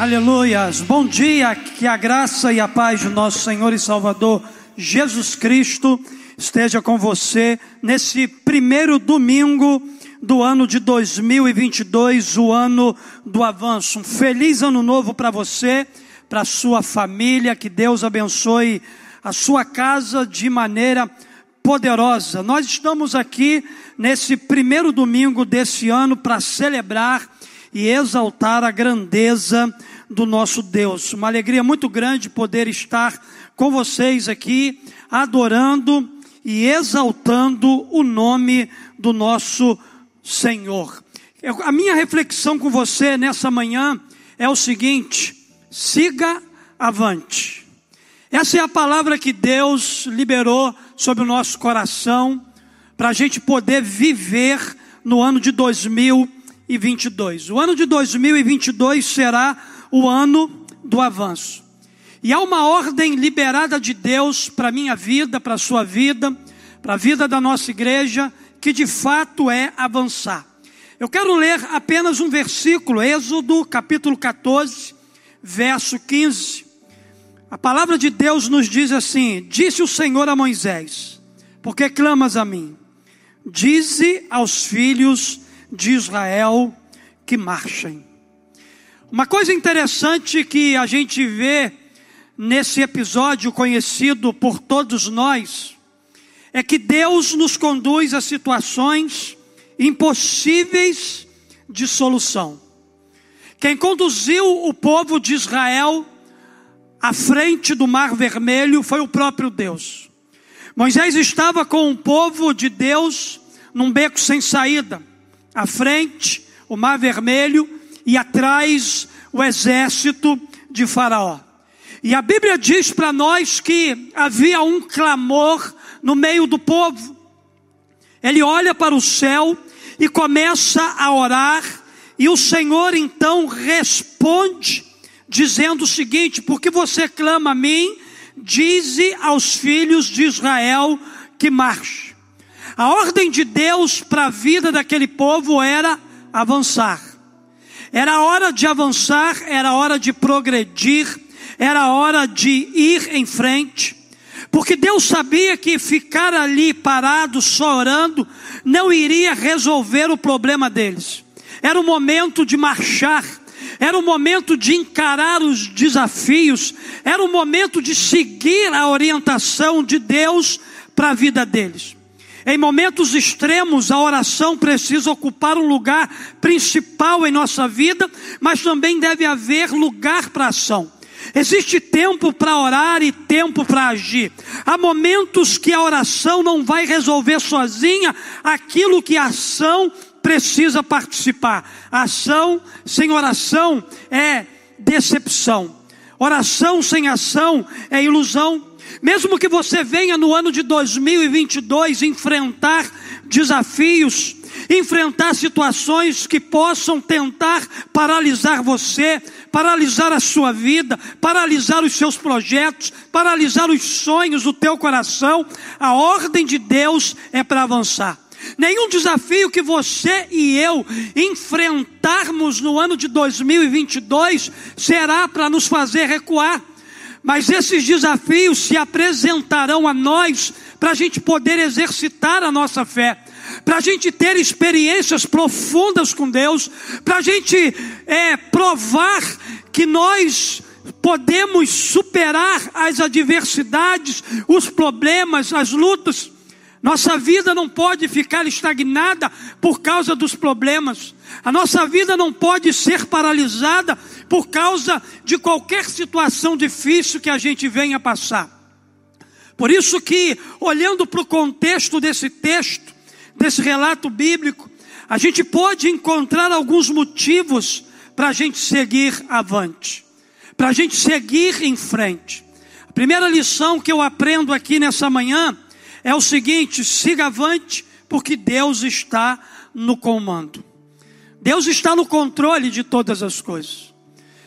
Aleluias. Bom dia, que a graça e a paz do nosso Senhor e Salvador Jesus Cristo esteja com você nesse primeiro domingo do ano de 2022, o ano do avanço. Um feliz ano novo para você, para sua família, que Deus abençoe a sua casa de maneira poderosa. Nós estamos aqui nesse primeiro domingo desse ano para celebrar e exaltar a grandeza do nosso Deus. Uma alegria muito grande poder estar com vocês aqui, adorando e exaltando o nome do nosso Senhor. A minha reflexão com você nessa manhã é o seguinte: siga avante. Essa é a palavra que Deus liberou sobre o nosso coração para a gente poder viver no ano de 2022. O ano de 2022 será o ano do avanço. E há uma ordem liberada de Deus para a minha vida, para a sua vida, para a vida da nossa igreja, que de fato é avançar. Eu quero ler apenas um versículo, Êxodo capítulo 14, verso 15. A palavra de Deus nos diz assim: Disse o Senhor a Moisés: Por que clamas a mim? Dize aos filhos de Israel que marchem. Uma coisa interessante que a gente vê nesse episódio conhecido por todos nós é que Deus nos conduz a situações impossíveis de solução. Quem conduziu o povo de Israel à frente do Mar Vermelho foi o próprio Deus. Moisés estava com o povo de Deus num beco sem saída, à frente o Mar Vermelho e atrás o exército de Faraó. E a Bíblia diz para nós que havia um clamor no meio do povo. Ele olha para o céu e começa a orar, e o Senhor então responde, dizendo o seguinte: Porque você clama a mim, dize aos filhos de Israel que marche. A ordem de Deus para a vida daquele povo era avançar. Era hora de avançar, era hora de progredir, era hora de ir em frente, porque Deus sabia que ficar ali parado, só orando, não iria resolver o problema deles. Era o momento de marchar, era o momento de encarar os desafios, era o momento de seguir a orientação de Deus para a vida deles. Em momentos extremos, a oração precisa ocupar um lugar principal em nossa vida, mas também deve haver lugar para ação. Existe tempo para orar e tempo para agir. Há momentos que a oração não vai resolver sozinha aquilo que a ação precisa participar. ação sem oração é decepção. Oração sem ação é ilusão. Mesmo que você venha no ano de 2022 enfrentar desafios, enfrentar situações que possam tentar paralisar você, paralisar a sua vida, paralisar os seus projetos, paralisar os sonhos do teu coração, a ordem de Deus é para avançar. Nenhum desafio que você e eu enfrentarmos no ano de 2022 será para nos fazer recuar. Mas esses desafios se apresentarão a nós para a gente poder exercitar a nossa fé, para a gente ter experiências profundas com Deus, para a gente é, provar que nós podemos superar as adversidades, os problemas, as lutas. Nossa vida não pode ficar estagnada por causa dos problemas. A nossa vida não pode ser paralisada por causa de qualquer situação difícil que a gente venha passar. Por isso que, olhando para o contexto desse texto, desse relato bíblico, a gente pode encontrar alguns motivos para a gente seguir avante, para a gente seguir em frente. A primeira lição que eu aprendo aqui nessa manhã é o seguinte: siga avante, porque Deus está no comando. Deus está no controle de todas as coisas.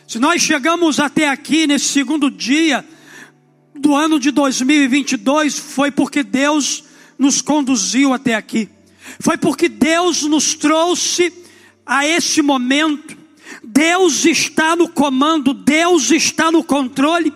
Se nós chegamos até aqui nesse segundo dia do ano de 2022, foi porque Deus nos conduziu até aqui. Foi porque Deus nos trouxe a este momento. Deus está no comando, Deus está no controle.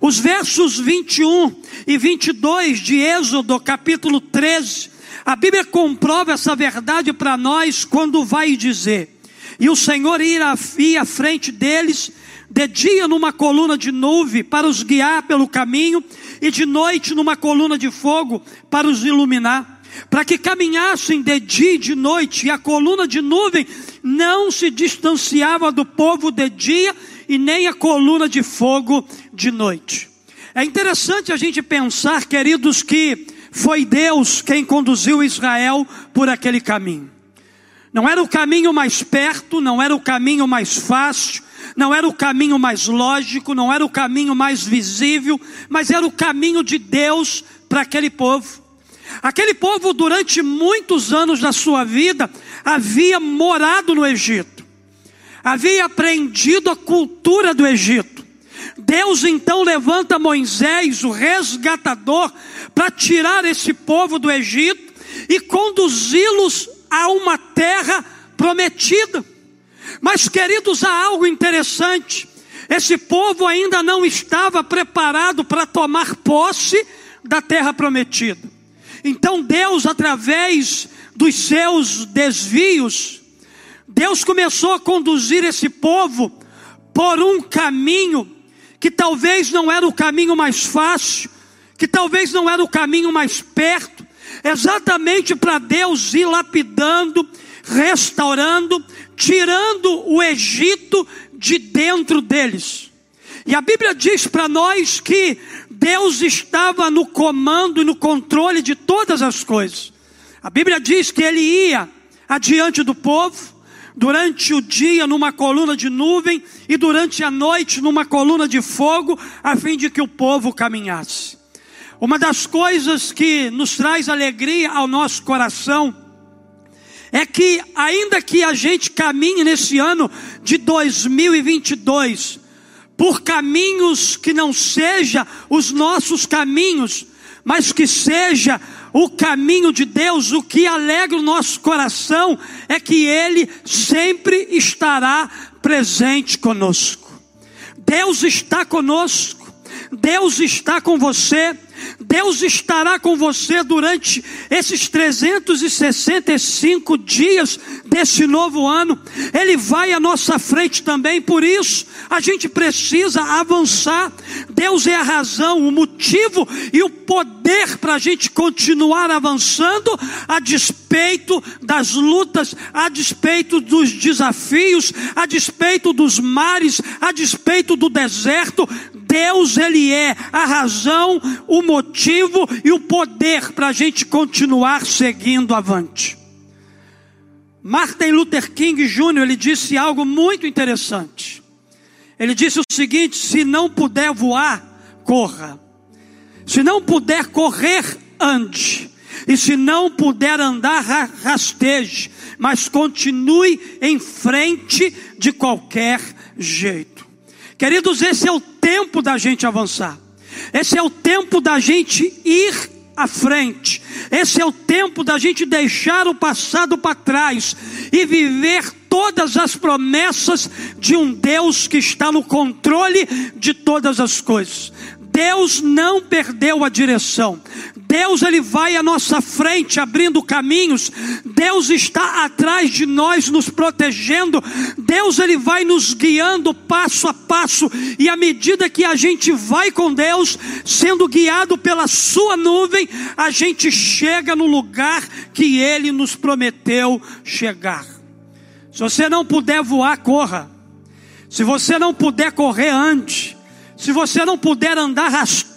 Os versos 21 e 22 de Êxodo, capítulo 13, a Bíblia comprova essa verdade para nós quando vai dizer: E o Senhor ia, à frente deles, de dia numa coluna de nuvem para os guiar pelo caminho, e de noite numa coluna de fogo para os iluminar para que caminhassem de dia e de noite, e a coluna de nuvem não se distanciava do povo de dia, e nem a coluna de fogo de noite. É interessante a gente pensar, queridos, que foi Deus quem conduziu Israel por aquele caminho. Não era o caminho mais perto, não era o caminho mais fácil, não era o caminho mais lógico, não era o caminho mais visível, mas era o caminho de Deus para aquele povo. Aquele povo, durante muitos anos da sua vida, havia morado no Egito, havia aprendido a cultura do Egito. Deus então levanta Moisés, o resgatador, para tirar esse povo do Egito e conduzi-los a uma terra prometida. Mas, queridos, há algo interessante. Esse povo ainda não estava preparado para tomar posse da terra prometida. Então Deus, através dos seus desvios, Deus começou a conduzir esse povo por um caminho que talvez não era o caminho mais fácil, que talvez não era o caminho mais perto, exatamente para Deus ir lapidando, restaurando, tirando o Egito de dentro deles. E a Bíblia diz para nós que Deus estava no comando e no controle de todas as coisas. A Bíblia diz que ele ia adiante do povo, durante o dia numa coluna de nuvem e durante a noite numa coluna de fogo, a fim de que o povo caminhasse. Uma das coisas que nos traz alegria ao nosso coração é que, ainda que a gente caminhe nesse ano de 2022, por caminhos que não seja os nossos caminhos, mas que seja o caminho de Deus, o que alegra o nosso coração é que Ele sempre estará presente conosco. Deus está conosco, Deus está com você, Deus estará com você durante esses 365 dias desse novo ano. Ele vai à nossa frente também, por isso a gente precisa avançar. Deus é a razão, o motivo e o poder para a gente continuar avançando, a despeito das lutas, a despeito dos desafios, a despeito dos mares, a despeito do deserto. Deus, Ele é a razão, o motivo e o poder para a gente continuar seguindo avante. Martin Luther King Jr. ele disse algo muito interessante. Ele disse o seguinte: se não puder voar, corra. Se não puder correr, ande. E se não puder andar, rasteje. Mas continue em frente de qualquer jeito. Queridos, esse é o tempo da gente avançar. Esse é o tempo da gente ir à frente. Esse é o tempo da gente deixar o passado para trás e viver todas as promessas de um Deus que está no controle de todas as coisas. Deus não perdeu a direção. Deus ele vai à nossa frente abrindo caminhos. Deus está atrás de nós nos protegendo. Deus ele vai nos guiando passo a passo e à medida que a gente vai com Deus, sendo guiado pela sua nuvem, a gente chega no lugar que ele nos prometeu chegar. Se você não puder voar, corra. Se você não puder correr, ande. Se você não puder andar,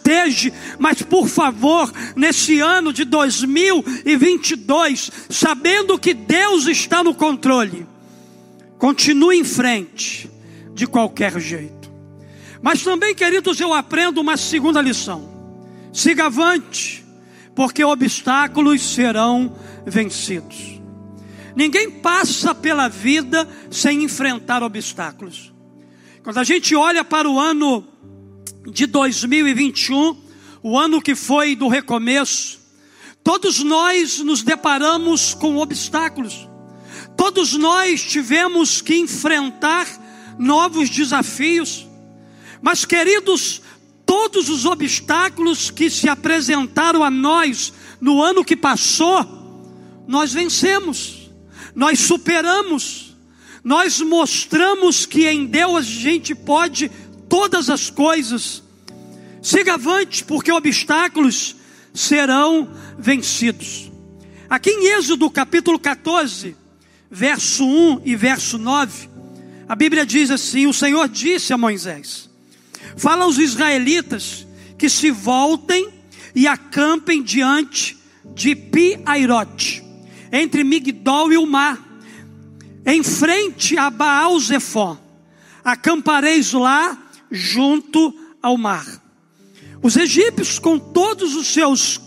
rasteje, mas por favor, nesse ano de 2022, sabendo que Deus está no controle, continue em frente, de qualquer jeito. Mas também, queridos, eu aprendo uma segunda lição: siga avante, porque obstáculos serão vencidos. Ninguém passa pela vida sem enfrentar obstáculos. Quando a gente olha para o ano de 2021, o ano que foi do recomeço, todos nós nos deparamos com obstáculos, todos nós tivemos que enfrentar novos desafios. Mas, queridos, todos os obstáculos que se apresentaram a nós no ano que passou, nós vencemos, nós superamos, nós mostramos que em Deus a gente pode todas as coisas. Siga avante, porque obstáculos serão vencidos. Aqui em Êxodo capítulo 14, verso 1 e verso 9, a Bíblia diz assim: O Senhor disse a Moisés: Fala aos israelitas que se voltem e acampem diante de Pi-Airote, entre Migdol e o mar, em frente a Baal Zephon. Acampareis lá junto ao mar. Os egípcios, com todos os seus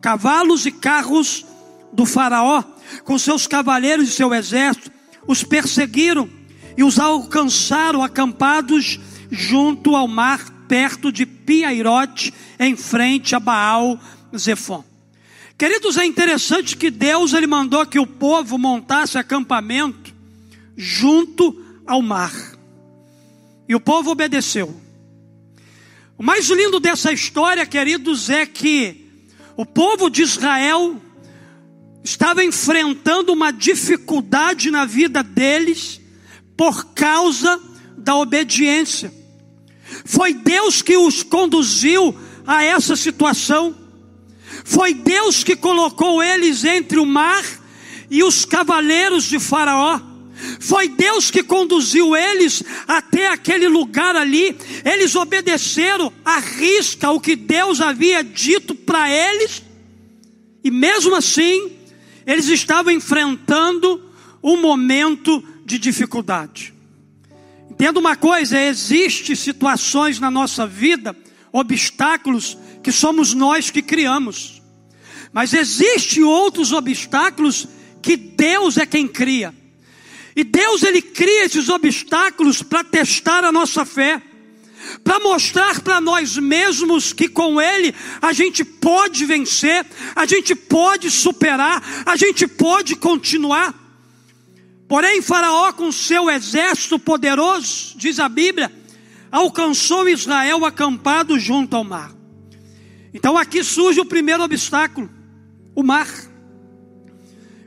cavalos e carros do Faraó, com seus cavaleiros e seu exército, os perseguiram e os alcançaram acampados junto ao mar, perto de Piairote, em frente a Baal Zephon. Queridos, é interessante que Deus ele mandou que o povo montasse acampamento junto ao mar. E o povo obedeceu. O mais lindo dessa história, queridos, é que o povo de Israel estava enfrentando uma dificuldade na vida deles por causa da obediência. Foi Deus que os conduziu a essa situação. Foi Deus que colocou eles entre o mar e os cavaleiros de Faraó. Foi Deus que conduziu eles até aquele lugar ali. Eles obedeceram à risca o que Deus havia dito para eles. E mesmo assim, eles estavam enfrentando um momento de dificuldade. Entenda uma coisa: existem situações na nossa vida, obstáculos que somos nós que criamos. Mas existem outros obstáculos que Deus é quem cria. E Deus ele cria esses obstáculos para testar a nossa fé, para mostrar para nós mesmos que com ele a gente pode vencer, a gente pode superar, a gente pode continuar. Porém, Faraó, com seu exército poderoso, diz a Bíblia, alcançou Israel acampado junto ao mar. Então aqui surge o primeiro obstáculo: o mar.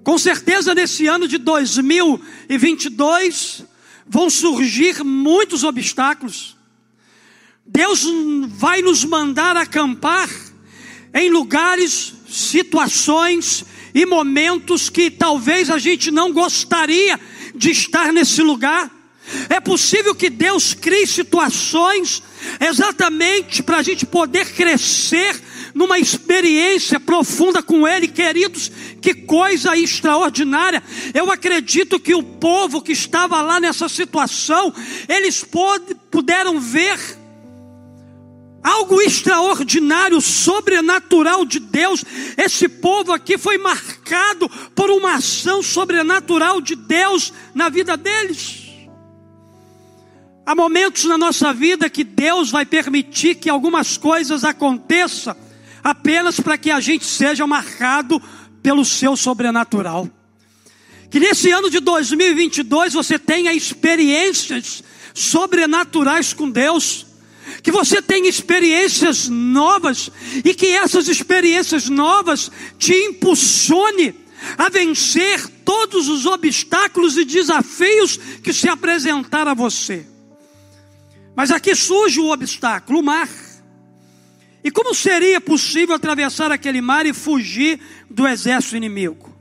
Com certeza, nesse ano de 2022, vão surgir muitos obstáculos. Deus vai nos mandar acampar em lugares, situações e momentos que talvez a gente não gostaria de estar nesse lugar. É possível que Deus crie situações exatamente para a gente poder crescer numa experiência profunda com Ele, queridos, que coisa extraordinária. Eu acredito que o povo que estava lá nessa situação, eles puderam ver algo extraordinário, sobrenatural de Deus. Esse povo aqui foi marcado por uma ação sobrenatural de Deus na vida deles. Há momentos na nossa vida que Deus vai permitir que algumas coisas aconteçam apenas para que a gente seja marcado pelo seu sobrenatural. Que nesse ano de 2022 você tenha experiências sobrenaturais com Deus. Que você tenha experiências novas e que essas experiências novas te impulsione a vencer todos os obstáculos e desafios que se apresentaram a você. Mas aqui surge o obstáculo, o mar. E como seria possível atravessar aquele mar e fugir do exército inimigo?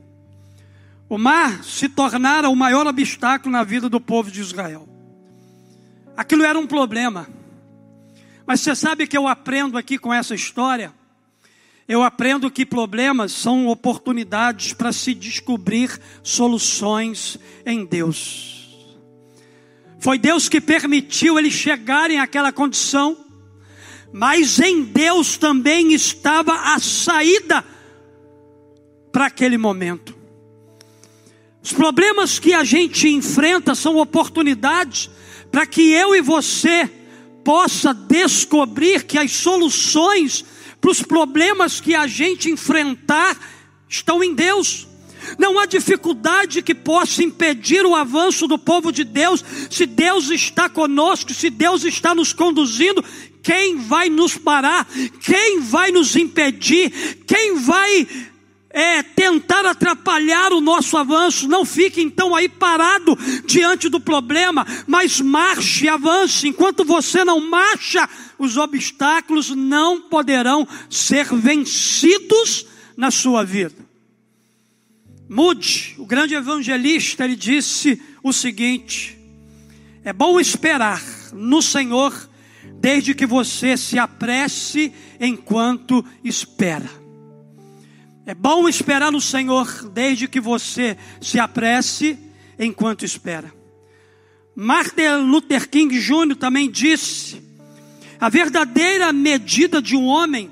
O mar se tornara o maior obstáculo na vida do povo de Israel. Aquilo era um problema. Mas você sabe que eu aprendo aqui com essa história? Eu aprendo que problemas são oportunidades para se descobrir soluções em Deus. Foi Deus que permitiu eles chegarem àquela condição mas em Deus também estava a saída para aquele momento. Os problemas que a gente enfrenta são oportunidades para que eu e você possa descobrir que as soluções para os problemas que a gente enfrentar estão em Deus. Não há dificuldade que possa impedir o avanço do povo de Deus, se Deus está conosco, se Deus está nos conduzindo. Quem vai nos parar? Quem vai nos impedir? Quem vai é, tentar atrapalhar o nosso avanço. Não fique então aí parado diante do problema, mas marche, avance. Enquanto você não marcha, os obstáculos não poderão ser vencidos na sua vida. Mude, o grande evangelista, ele disse o seguinte: é bom esperar no Senhor, desde que você se apresse enquanto espera. É bom esperar no Senhor, desde que você se apresse enquanto espera. Martin Luther King Jr. também disse: a verdadeira medida de um homem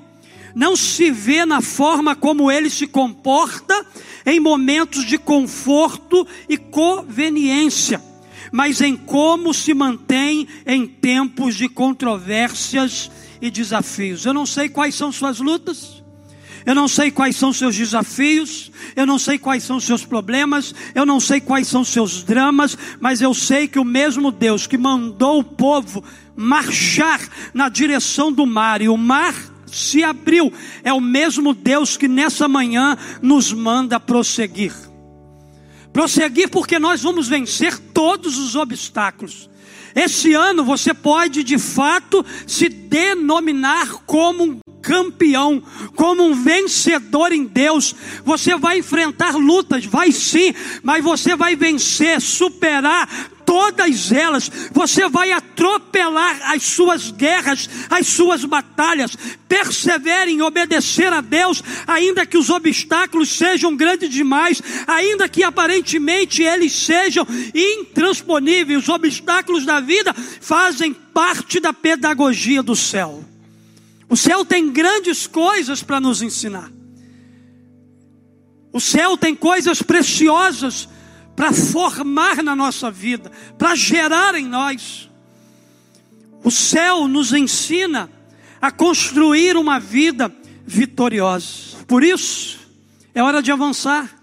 não se vê na forma como ele se comporta em momentos de conforto e conveniência, mas em como se mantém em tempos de controvérsias e desafios. Eu não sei quais são suas lutas. Eu não sei quais são seus desafios, eu não sei quais são seus problemas, eu não sei quais são seus dramas, mas eu sei que o mesmo Deus que mandou o povo marchar na direção do mar e o mar se abriu. É o mesmo Deus que nessa manhã nos manda prosseguir. Prosseguir porque nós vamos vencer todos os obstáculos. Esse ano você pode de fato se denominar como um campeão, como um vencedor em Deus. Você vai enfrentar lutas, vai sim, mas você vai vencer, superar todas elas, você vai atropelar as suas guerras, as suas batalhas. Persevere em obedecer a Deus, ainda que os obstáculos sejam grandes demais, ainda que aparentemente eles sejam intransponíveis. Os obstáculos da vida fazem parte da pedagogia do céu. O céu tem grandes coisas para nos ensinar. O céu tem coisas preciosas para formar na nossa vida, para gerar em nós. O céu nos ensina a construir uma vida vitoriosa. Por isso, é hora de avançar,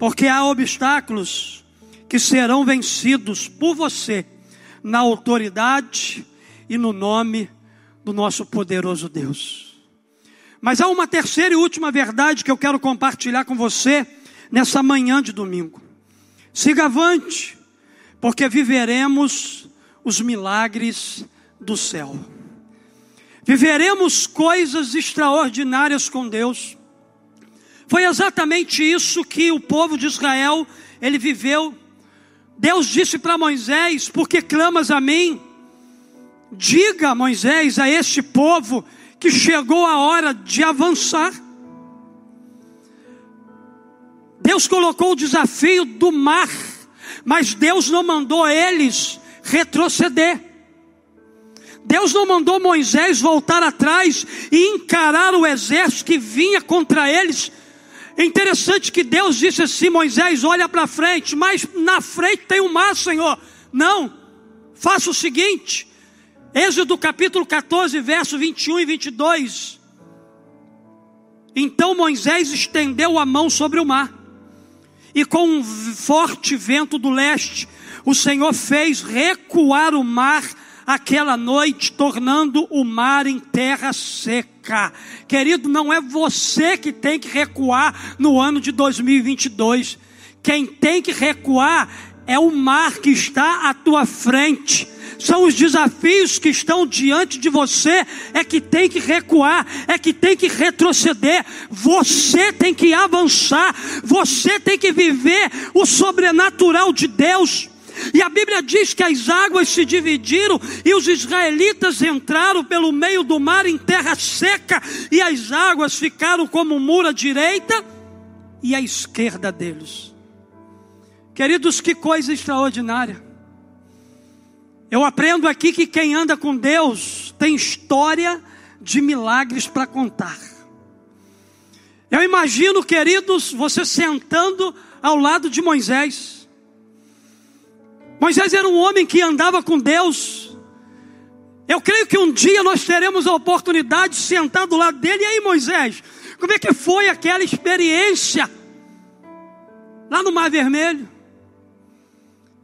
porque há obstáculos que serão vencidos por você, na autoridade e no nome do nosso poderoso Deus. Mas há uma terceira e última verdade que eu quero compartilhar com você nessa manhã de domingo. Siga avante, porque viveremos os milagres do céu. Viveremos coisas extraordinárias com Deus. Foi exatamente isso que o povo de Israel ele viveu. Deus disse para Moisés: Porque clamas a mim? Diga, Moisés, a este povo que chegou a hora de avançar. Deus colocou o desafio do mar, mas Deus não mandou eles retroceder. Deus não mandou Moisés voltar atrás e encarar o exército que vinha contra eles. É interessante que Deus disse assim: Moisés, olha para frente, mas na frente tem o um mar, Senhor. Não, faça o seguinte, Êxodo capítulo 14, verso 21 e 22. Então Moisés estendeu a mão sobre o mar e com um forte vento do leste, o Senhor fez recuar o mar aquela noite, tornando o mar em terra seca. Querido, não é você que tem que recuar no ano de 2022. Quem tem que recuar é o mar que está à tua frente são os desafios que estão diante de você, é que tem que recuar, é que tem que retroceder, você tem que avançar, você tem que viver o sobrenatural de Deus. E a Bíblia diz que as águas se dividiram e os israelitas entraram pelo meio do mar em terra seca, e as águas ficaram como um muro à direita e à esquerda deles. Queridos, que coisa extraordinária. Eu aprendo aqui que quem anda com Deus tem história de milagres para contar. Eu imagino, queridos, você sentando ao lado de Moisés. Moisés era um homem que andava com Deus. Eu creio que um dia nós teremos a oportunidade de sentar do lado dele. E aí, Moisés, como é que foi aquela experiência? lá no Mar Vermelho.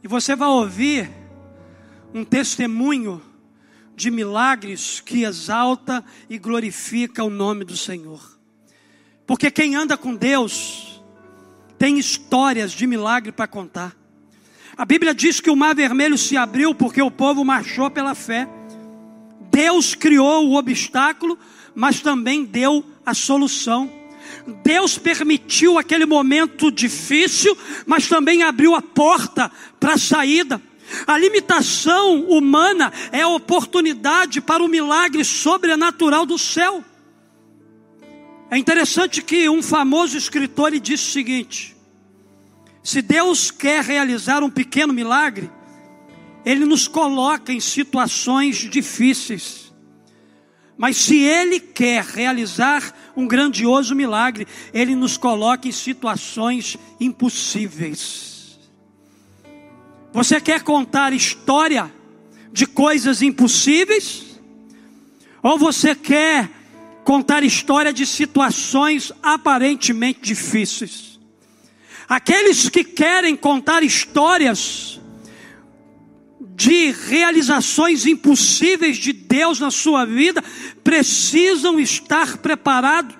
E você vai ouvir um testemunho de milagres que exalta e glorifica o nome do Senhor. Porque quem anda com Deus tem histórias de milagre para contar. A Bíblia diz que o mar vermelho se abriu porque o povo marchou pela fé. Deus criou o obstáculo, mas também deu a solução. Deus permitiu aquele momento difícil, mas também abriu a porta para a saída. A limitação humana é a oportunidade para o milagre sobrenatural do céu. É interessante que um famoso escritor disse o seguinte: se Deus quer realizar um pequeno milagre, Ele nos coloca em situações difíceis. Mas se Ele quer realizar um grandioso milagre, Ele nos coloca em situações impossíveis. Você quer contar história de coisas impossíveis? Ou você quer contar história de situações aparentemente difíceis? Aqueles que querem contar histórias de realizações impossíveis de Deus na sua vida, precisam estar preparados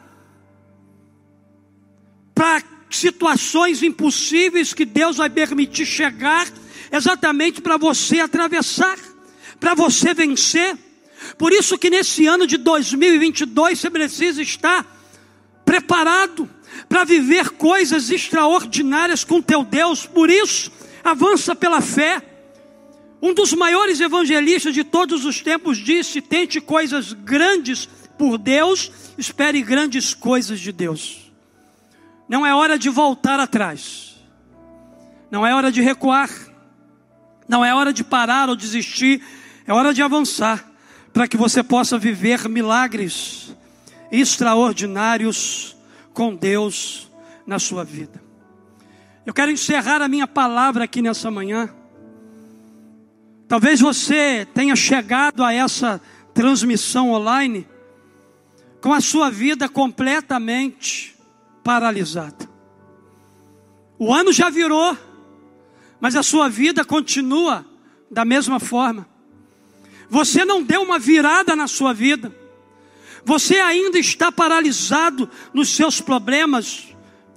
para situações impossíveis que Deus vai permitir chegar exatamente para você atravessar, para você vencer. Por isso que nesse ano de 2022 você precisa estar preparado para viver coisas extraordinárias com teu Deus. Por isso, avança pela fé. Um dos maiores evangelistas de todos os tempos disse: tente coisas grandes por Deus, espere grandes coisas de Deus. Não é hora de voltar atrás, não é hora de recuar, não é hora de parar ou desistir, é hora de avançar, para que você possa viver milagres extraordinários com Deus na sua vida. Eu quero encerrar a minha palavra aqui nessa manhã. Talvez você tenha chegado a essa transmissão online com a sua vida completamente paralisada. O ano já virou mas a sua vida continua da mesma forma. Você não deu uma virada na sua vida. Você ainda está paralisado nos seus problemas,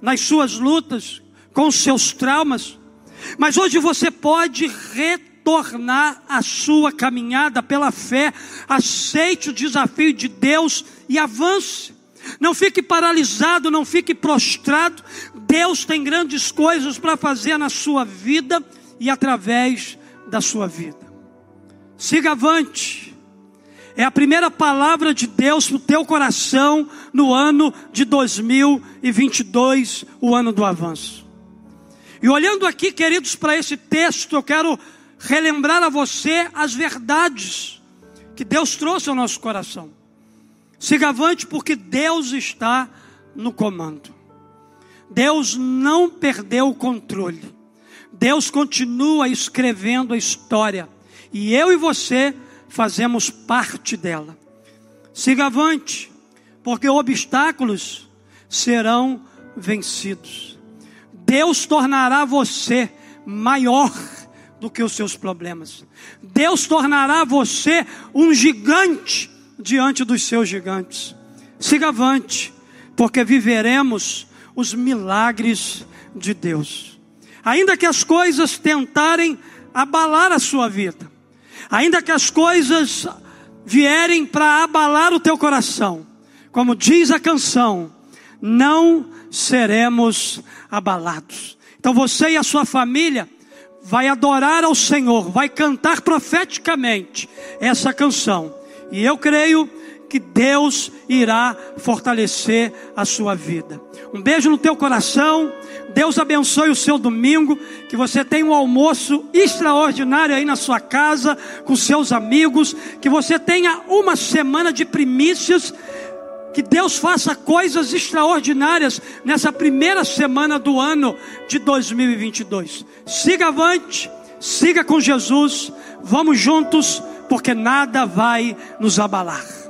nas suas lutas, com os seus traumas. Mas hoje você pode retornar a sua caminhada pela fé. Aceite o desafio de Deus e avance. Não fique paralisado, não fique prostrado. Deus tem grandes coisas para fazer na sua vida e através da sua vida. Siga avante. É a primeira palavra de Deus para o teu coração no ano de 2022, o ano do avanço. E olhando aqui, queridos, para esse texto, eu quero relembrar a você as verdades que Deus trouxe ao nosso coração. Siga avante porque Deus está no comando. Deus não perdeu o controle. Deus continua escrevendo a história. E eu e você fazemos parte dela. Siga avante, porque obstáculos serão vencidos. Deus tornará você maior do que os seus problemas. Deus tornará você um gigante diante dos seus gigantes. Siga avante, porque viveremos os milagres de Deus. Ainda que as coisas tentarem abalar a sua vida, ainda que as coisas vierem para abalar o teu coração, como diz a canção, não seremos abalados. Então você e a sua família vai adorar ao Senhor, vai cantar profeticamente essa canção e eu creio que Deus irá fortalecer a sua vida. Um beijo no teu coração. Deus abençoe o seu domingo. Que você tenha um almoço extraordinário aí na sua casa, com seus amigos. Que você tenha uma semana de primícias. Que Deus faça coisas extraordinárias nessa primeira semana do ano de 2022. Siga avante, siga com Jesus. Vamos juntos porque nada vai nos abalar.